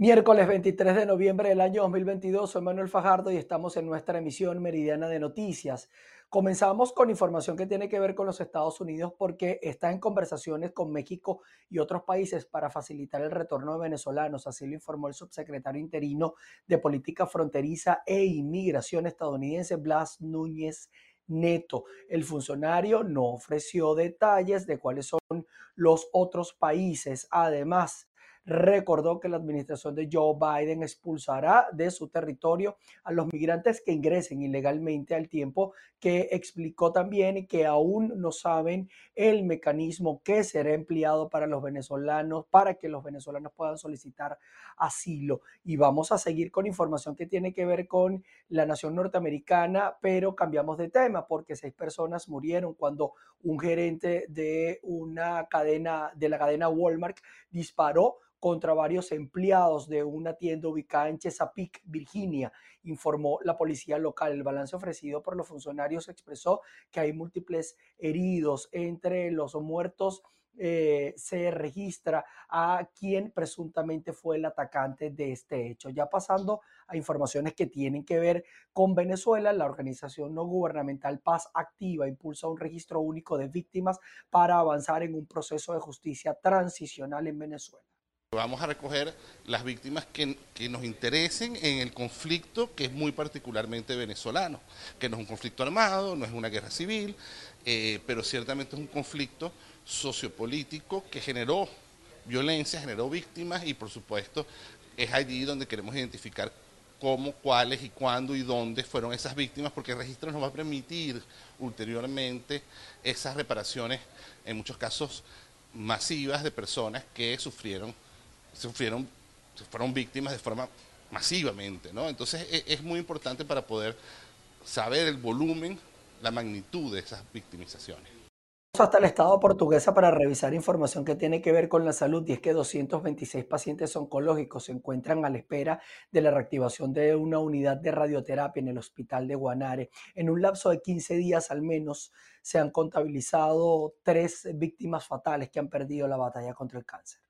Miércoles 23 de noviembre del año 2022, soy Manuel Fajardo y estamos en nuestra emisión meridiana de noticias. Comenzamos con información que tiene que ver con los Estados Unidos porque está en conversaciones con México y otros países para facilitar el retorno de venezolanos, así lo informó el subsecretario interino de Política Fronteriza e Inmigración estadounidense Blas Núñez Neto. El funcionario no ofreció detalles de cuáles son los otros países. Además, recordó que la administración de Joe Biden expulsará de su territorio a los migrantes que ingresen ilegalmente al tiempo que explicó también que aún no saben el mecanismo que será empleado para los venezolanos, para que los venezolanos puedan solicitar asilo. Y vamos a seguir con información que tiene que ver con la nación norteamericana, pero cambiamos de tema porque seis personas murieron cuando un gerente de una cadena, de la cadena Walmart, disparó contra varios empleados de una tienda ubicada en Chesapeake, Virginia, informó la policía local. El balance ofrecido por los funcionarios expresó que hay múltiples heridos entre los muertos. Eh, se registra a quien presuntamente fue el atacante de este hecho. Ya pasando a informaciones que tienen que ver con Venezuela, la organización no gubernamental Paz Activa impulsa un registro único de víctimas para avanzar en un proceso de justicia transicional en Venezuela. Vamos a recoger las víctimas que, nos interesen en el conflicto que es muy particularmente venezolano, que no es un conflicto armado, no es una guerra civil, eh, pero ciertamente es un conflicto sociopolítico que generó violencia, generó víctimas y por supuesto es allí donde queremos identificar cómo, cuáles y cuándo y dónde fueron esas víctimas, porque el registro nos va a permitir ulteriormente esas reparaciones, en muchos casos masivas, de personas que sufrieron sufrieron, fueron víctimas de forma masivamente, ¿no? Entonces e, es, muy importante para poder saber el volumen, la magnitud de esas victimizaciones hasta el Estado portuguesa para revisar información que tiene que ver con la salud y es que 226 pacientes oncológicos se encuentran a la espera de la reactivación de una unidad de radioterapia en el hospital de Guanare. En un lapso de 15 días al menos se han contabilizado tres víctimas fatales que han perdido la batalla contra el cáncer.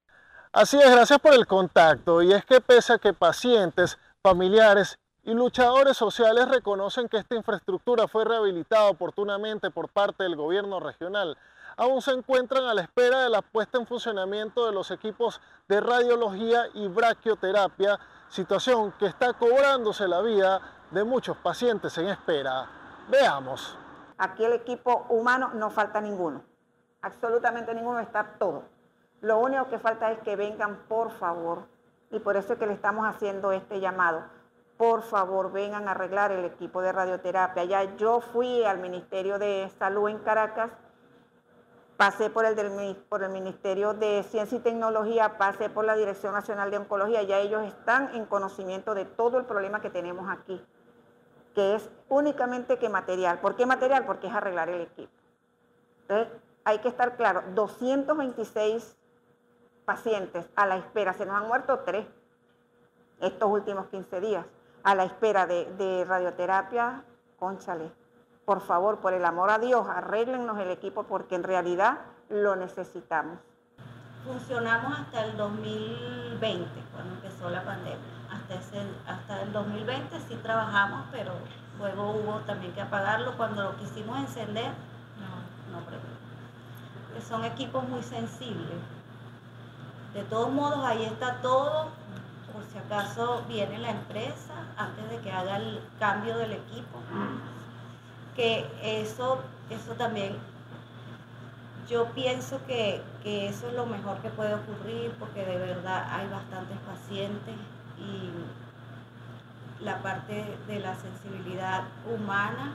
Así es, gracias por el contacto. Y es que pese a que pacientes, familiares y luchadores sociales reconocen que esta infraestructura fue rehabilitada oportunamente por parte del gobierno regional, aún se encuentran a la espera de la puesta en funcionamiento de los equipos de radiología y braquioterapia, situación que está cobrándose la vida de muchos pacientes en espera. Veamos. Aquí el equipo humano no falta ninguno, absolutamente ninguno, está todo. Lo único que falta es que vengan, por favor, y por eso es que le estamos haciendo este llamado. Por favor, vengan a arreglar el equipo de radioterapia. Ya yo fui al Ministerio de Salud en Caracas, pasé por el, del, por el Ministerio de Ciencia y Tecnología, pasé por la Dirección Nacional de Oncología, ya ellos están en conocimiento de todo el problema que tenemos aquí, que es únicamente que material. ¿Por qué material? Porque es arreglar el equipo. Entonces, hay que estar claro, 226 pacientes a la espera, se nos han muerto tres estos últimos 15 días, a la espera de, radioterapia, conchale. Por favor, por el amor a Dios, arréglennos el equipo porque en realidad lo necesitamos. Funcionamos hasta el 2020, cuando empezó la pandemia. Hasta, ese, hasta el 2020 sí trabajamos, pero luego hubo también que apagarlo. Cuando lo quisimos encender, no, no Son equipos muy sensibles de todos modos, ahí está todo, por si acaso viene la empresa antes de que haga el cambio del equipo. Que eso, eso también, yo pienso que, que eso es lo mejor que puede ocurrir porque de verdad hay bastantes pacientes y la parte de la sensibilidad humana,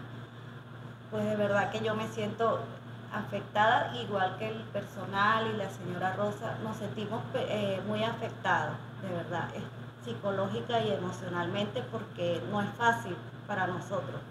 pues de verdad que yo me siento afectada, igual que el personal y la señora Rosa, nos sentimos eh, muy afectados, de verdad, psicológica y emocionalmente, porque no es fácil para nosotros.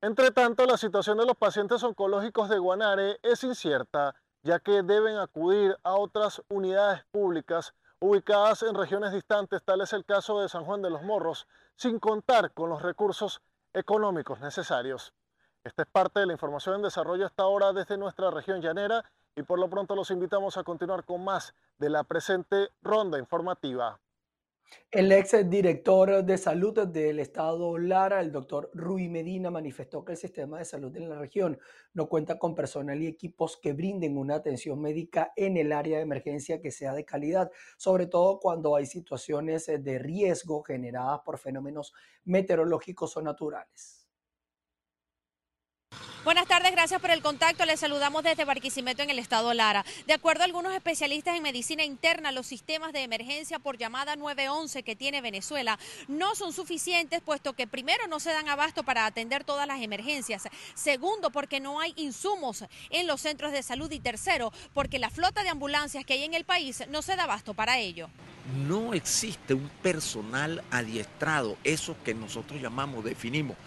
Entre tanto, la situación de los pacientes oncológicos de Guanare es incierta, ya que deben acudir a otras unidades públicas ubicadas en regiones distantes, tal es el caso de San Juan de los Morros, sin contar con los recursos económicos necesarios. Esta es parte de la información en desarrollo hasta ahora desde nuestra región llanera y por lo pronto los invitamos a continuar con más de la presente ronda informativa. El ex director de salud del estado Lara, el doctor Rui Medina, manifestó que el sistema de salud en la región no cuenta con personal y equipos que brinden una atención médica en el área de emergencia que sea de calidad, sobre todo cuando hay situaciones de riesgo generadas por fenómenos meteorológicos o naturales. Buenas tardes, gracias por el contacto. Les saludamos desde Barquisimeto en el estado Lara. De acuerdo a algunos especialistas en medicina interna, los sistemas de emergencia por llamada 911 que tiene Venezuela no son suficientes, puesto que primero no se dan abasto para atender todas las emergencias. Segundo, porque no hay insumos en los centros de salud. Y tercero, porque la flota de ambulancias que hay en el país no se da abasto para ello. No existe un personal adiestrado, eso que nosotros llamamos, definimos,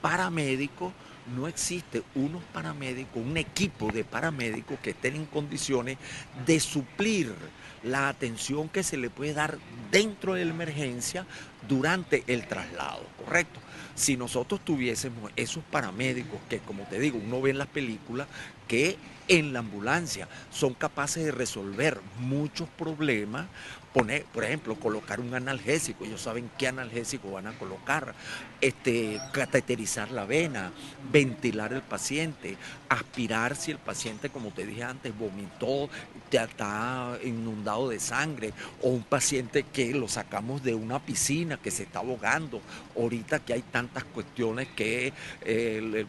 paramédicos no existe unos paramédicos, un equipo de paramédicos que estén en condiciones de suplir la atención que se le puede dar dentro de la emergencia durante el traslado, ¿correcto? Si nosotros tuviésemos esos paramédicos que, como te digo, uno ve en las películas, que en la ambulancia son capaces de resolver muchos problemas, poner, por ejemplo, colocar un analgésico, ellos saben qué analgésico van a colocar, este, cateterizar la vena, ventilar el paciente, aspirar si el paciente, como te dije antes, vomitó, está inundado de sangre, o un paciente que lo sacamos de una piscina que se está ahogando, ahorita que hay tantas cuestiones que eh,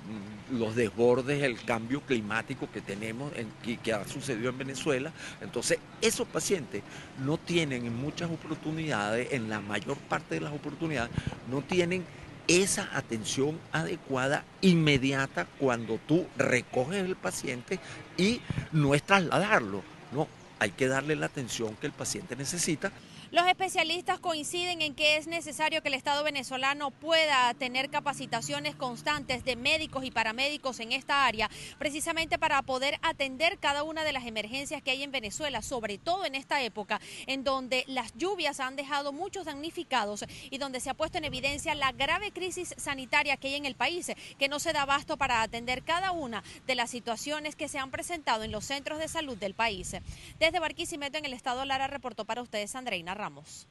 los desbordes, el cambio climático que tenemos y que ha sucedido en Venezuela, entonces esos pacientes no tienen en muchas oportunidades, en la mayor parte de las oportunidades, no tienen esa atención adecuada inmediata cuando tú recoges el paciente y no es trasladarlo, no, hay que darle la atención que el paciente necesita los especialistas coinciden en que es necesario que el Estado venezolano pueda tener capacitaciones constantes de médicos y paramédicos en esta área, precisamente para poder atender cada una de las emergencias que hay en Venezuela, sobre todo en esta época en donde las lluvias han dejado muchos damnificados y donde se ha puesto en evidencia la grave crisis sanitaria que hay en el país, que no se da abasto para atender cada una de las situaciones que se han presentado en los centros de salud del país. Desde Barquisimeto en el estado Lara reportó para ustedes Andreina Ramos.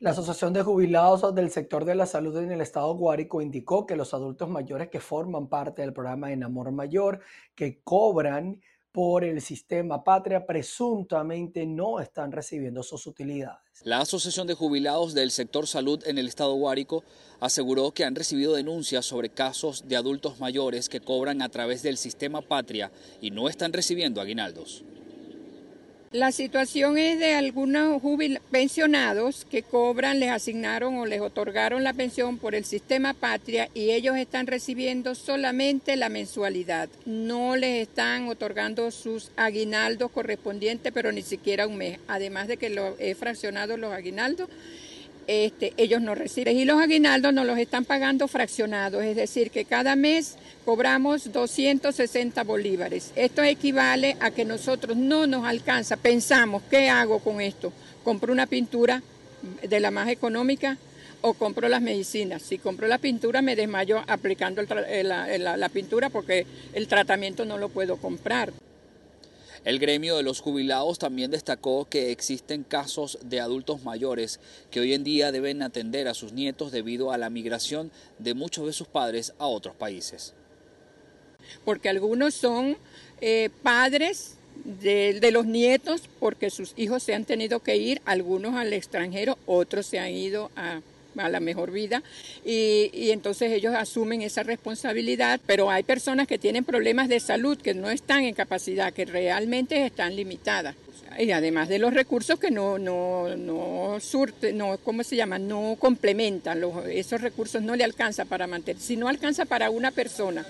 La Asociación de Jubilados del Sector de la Salud en el Estado Guárico indicó que los adultos mayores que forman parte del programa Enamor Mayor, que cobran por el sistema Patria, presuntamente no están recibiendo sus utilidades. La Asociación de Jubilados del Sector Salud en el Estado Guárico aseguró que han recibido denuncias sobre casos de adultos mayores que cobran a través del sistema Patria y no están recibiendo aguinaldos. La situación es de algunos pensionados que cobran, les asignaron o les otorgaron la pensión por el sistema patria y ellos están recibiendo solamente la mensualidad. No les están otorgando sus aguinaldos correspondientes, pero ni siquiera un mes. Además de que lo he fraccionado los aguinaldos este, ellos no reciben. Y los aguinaldos nos los están pagando fraccionados, es decir, que cada mes cobramos 260 bolívares. Esto equivale a que nosotros no nos alcanza, pensamos, ¿qué hago con esto? ¿Compro una pintura de la más económica? o compro las medicinas. Si compro la pintura me desmayo aplicando eh, la pintura porque el tratamiento no lo puedo comprar. El gremio de los jubilados también destacó que existen casos de adultos mayores que hoy en día deben atender a sus nietos debido a la migración de muchos de sus padres a otros países. Porque algunos son eh, padres de, de, los nietos porque sus hijos se han tenido que ir, algunos al extranjero, otros se han ido a a la mejor vida y, entonces ellos asumen esa responsabilidad, pero hay personas que tienen problemas de salud que no están en capacidad, que realmente están limitadas y además de los recursos que no, no, no surte, no, ¿cómo se llama? No complementan, los, esos recursos no le alcanza para mantener, si no alcanza para una persona,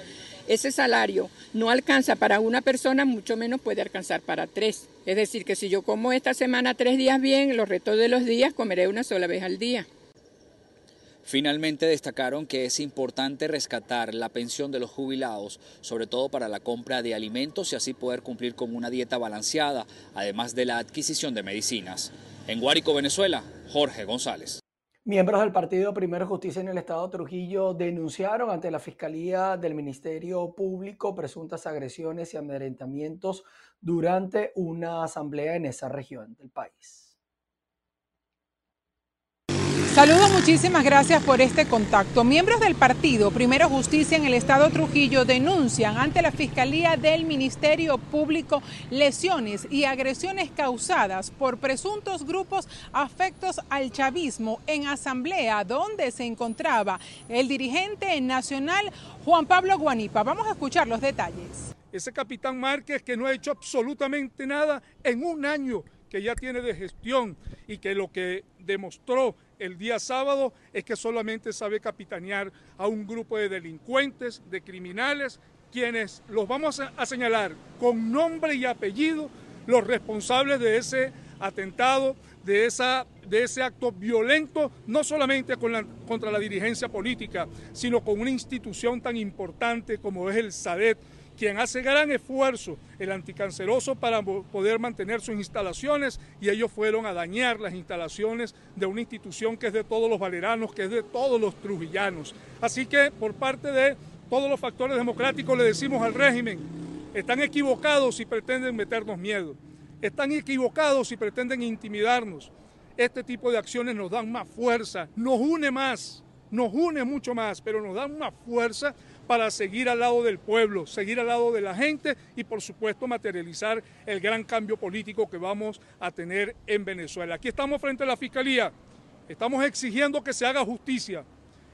ese salario no alcanza para una persona, mucho menos puede alcanzar para tres. Es decir, que si yo como esta semana tres días bien, los restos de los días comeré una sola vez al día. Finalmente destacaron que es importante rescatar la pensión de los jubilados, sobre todo para la compra de alimentos y así poder cumplir con una dieta balanceada, además de la adquisición de medicinas. En Guárico, Venezuela, Jorge González. Miembros del Partido Primero Justicia en el Estado Trujillo denunciaron ante la Fiscalía del Ministerio Público presuntas agresiones y amedrentamientos durante una asamblea en esa región del país. Saludos, muchísimas gracias por este contacto. Miembros del partido Primero Justicia en el Estado Trujillo denuncian ante la Fiscalía del Ministerio Público lesiones y agresiones causadas por presuntos grupos afectos al chavismo en asamblea donde se encontraba el dirigente nacional Juan Pablo Guanipa. Vamos a escuchar los detalles. Ese capitán Márquez que no ha hecho absolutamente nada en un año que ya tiene de gestión y que lo que demostró el día sábado es que solamente sabe capitanear a un grupo de delincuentes, de criminales, quienes los vamos a, señalar con nombre y apellido los responsables de ese atentado, de, esa, de ese acto violento, no solamente contra la dirigencia política, sino con una institución tan importante como es el SADET, quien hace gran esfuerzo, el anticanceroso, para poder mantener sus instalaciones y ellos fueron a dañar las instalaciones de una institución que es de todos los valeranos, que es de todos los trujillanos. Así que por parte de todos los factores democráticos le decimos al régimen, están equivocados si pretenden meternos miedo, están equivocados si pretenden intimidarnos. Este tipo de acciones nos dan más fuerza, nos une más, nos une mucho más, pero nos dan más fuerza para seguir al lado del pueblo, seguir al lado de la gente y por supuesto materializar el gran cambio político que vamos a tener en Venezuela. Aquí estamos frente a la Fiscalía, estamos exigiendo que se haga justicia,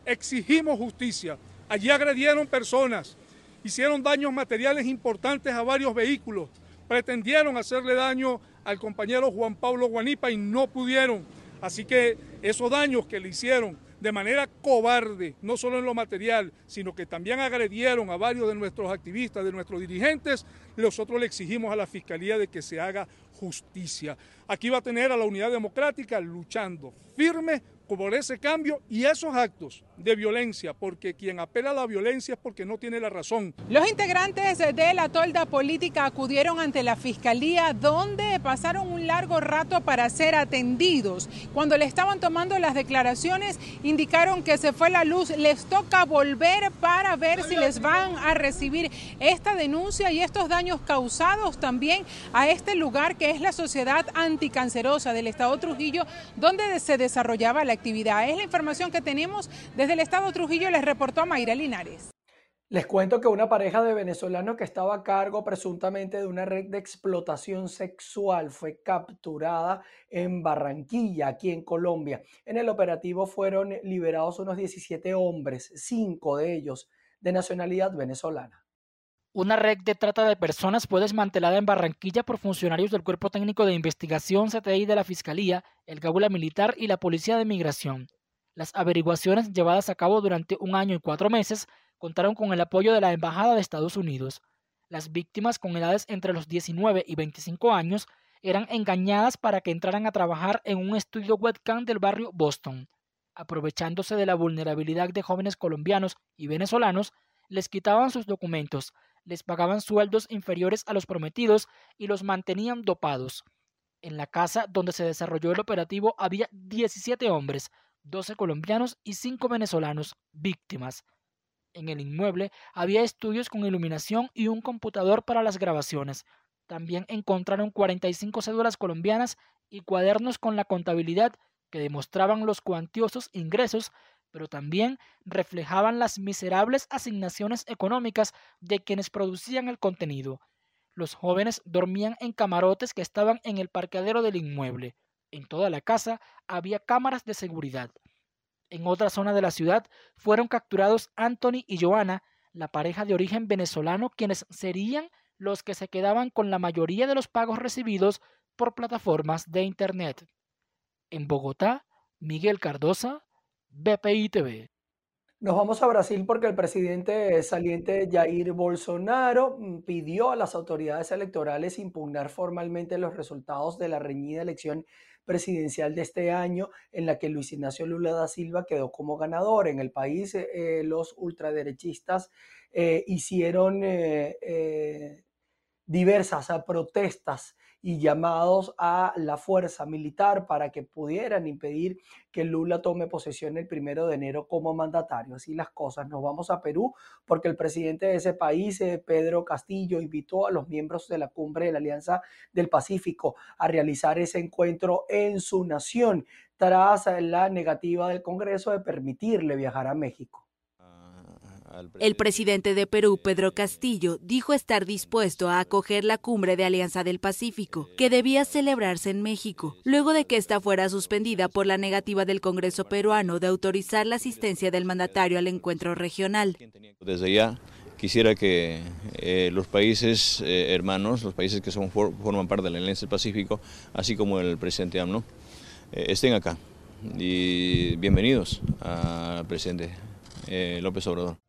exigimos justicia. Allí agredieron personas, hicieron daños materiales importantes a varios vehículos, pretendieron hacerle daño al compañero Juan Pablo Guanipa y no pudieron. Así que esos daños que le hicieron de manera cobarde, no solo en lo material, sino que también agredieron a varios de nuestros activistas, de nuestros dirigentes, nosotros le exigimos a la Fiscalía de que se haga justicia. Aquí va a tener a la Unidad Democrática luchando firme por ese cambio y esos actos de violencia, porque quien apela a la violencia es porque no tiene la razón. Los integrantes de la tolda política acudieron ante la fiscalía donde pasaron un largo rato para ser atendidos. Cuando le estaban tomando las declaraciones indicaron que se fue la luz, les toca volver para ver si les van a recibir esta denuncia y estos daños causados también a este lugar que es la Sociedad Anticancerosa del Estado Trujillo, donde se desarrollaba la Es la información que tenemos desde el Estado Trujillo, les reportó Mayra Linares. Les cuento que una pareja de venezolanos que estaba a cargo presuntamente de una red de explotación sexual fue capturada en Barranquilla, aquí en Colombia. En el operativo fueron liberados unos 17 hombres, cinco de ellos de nacionalidad venezolana. Una red de trata de personas fue desmantelada en Barranquilla por funcionarios del Cuerpo Técnico de Investigación CTI de la Fiscalía, el Cábula Militar y la Policía de Migración. Las averiguaciones llevadas a cabo durante un año y cuatro meses contaron con el apoyo de la Embajada de Estados Unidos. Las víctimas con edades entre los 19 y 25 años eran engañadas para que entraran a trabajar en un estudio webcam del barrio Boston. Aprovechándose de la vulnerabilidad de jóvenes colombianos y venezolanos, les quitaban sus documentos, les pagaban sueldos inferiores a los prometidos y los mantenían dopados. En la casa donde se desarrolló el operativo había 17 hombres, 12 colombianos y 5 venezolanos víctimas. En el inmueble había estudios con iluminación y un computador para las grabaciones. También encontraron 45 cédulas colombianas y cuadernos con la contabilidad que demostraban los cuantiosos ingresos, pero también reflejaban las miserables asignaciones económicas de quienes producían el contenido. Los jóvenes dormían en camarotes que estaban en el parqueadero del inmueble. En toda la casa había cámaras de seguridad. En otra zona de la ciudad fueron capturados Anthony y Joana, la pareja de origen venezolano, quienes serían los que se quedaban con la mayoría de los pagos recibidos por plataformas de Internet. En Bogotá, Miguel Cardosa, BPI TV. Nos vamos a Brasil porque el presidente saliente Jair Bolsonaro mm, pidió a las autoridades electorales impugnar formalmente los resultados de la reñida elección presidencial de este año en la que Luis Ignacio Lula da Silva quedó como ganador. En el país eh, eh, los ultraderechistas eh, hicieron diversas protestas y llamados a la fuerza militar para que pudieran impedir que Lula tome posesión el primero de enero como mandatario. Así las cosas. Nos vamos a Perú porque el presidente de ese país, eh, Pedro Castillo, invitó a los miembros de la cumbre de la Alianza del Pacífico a realizar ese encuentro en su nación. tras la negativa del Congreso de permitirle viajar a México. El presidente de Perú, Pedro Castillo, dijo estar dispuesto a acoger la cumbre de Alianza del Pacífico, que debía celebrarse en México, luego de que esta fuera suspendida por la negativa del Congreso peruano de autorizar la asistencia del mandatario al encuentro regional. Desde ya quisiera que eh, los países eh, hermanos, los países que son, forman parte de la Alianza del Pacífico, así como el presidente AMNO, eh, estén acá. Y bienvenidos al presidente López Obrador.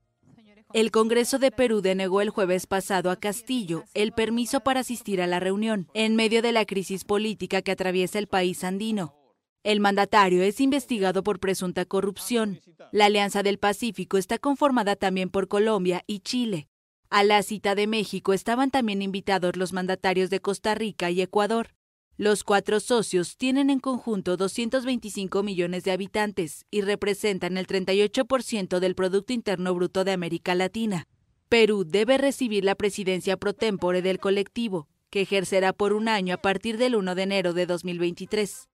El Congreso de Perú denegó el jueves pasado a Castillo el permiso para asistir a la reunión, en medio de la crisis política que atraviesa el país andino. El mandatario es investigado por presunta corrupción. La Alianza del Pacífico está conformada también por Colombia y Chile. A la cita de México estaban también invitados los mandatarios de Costa Rica y Ecuador. Los cuatro socios tienen en conjunto 225 millones de habitantes y representan el 38% del Producto Interno Bruto de América Latina. Perú debe recibir la presidencia pro tempore del colectivo, que ejercerá por un año a partir del 1 de enero de 2023.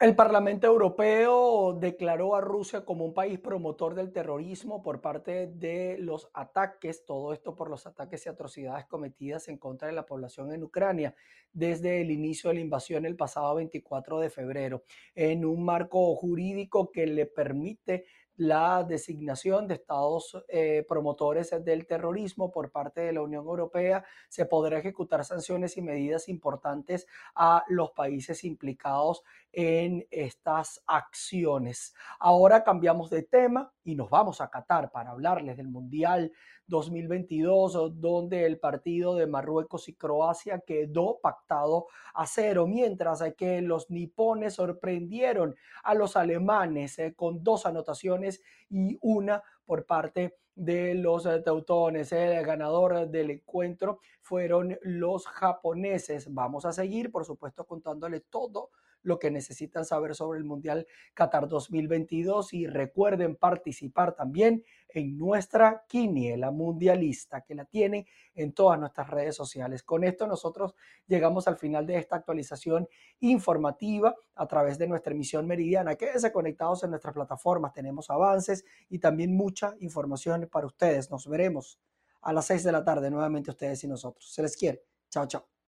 El Parlamento Europeo declaró a Rusia como un país promotor del terrorismo por parte de los ataques, todo esto por los ataques y atrocidades cometidas en contra de la población en Ucrania desde el inicio de la invasión el pasado 24 de febrero, en un marco jurídico que le permite la designación de estados eh, promotores del terrorismo por parte de la Unión Europea, se podrá ejecutar sanciones y medidas importantes a los países implicados en estas acciones. Ahora cambiamos de tema y nos vamos a Qatar para hablarles del Mundial 2022, donde el partido de Marruecos y Croacia quedó pactado a cero, mientras que los nipones sorprendieron a los alemanes eh, con dos anotaciones y una por parte de los teutones. El ganador del encuentro fueron los japoneses. Vamos a seguir, por supuesto, contándole todo lo que necesitan saber sobre el Mundial Qatar 2022 y recuerden participar también en nuestra quiniela mundialista que la tienen en todas nuestras redes sociales. Con esto nosotros llegamos al final de esta actualización informativa a través de nuestra emisión meridiana. Quédense conectados en nuestras plataformas, tenemos avances y también mucha información para ustedes. Nos veremos a las 6 de la tarde nuevamente ustedes y nosotros. Se les quiere. Chao, chao.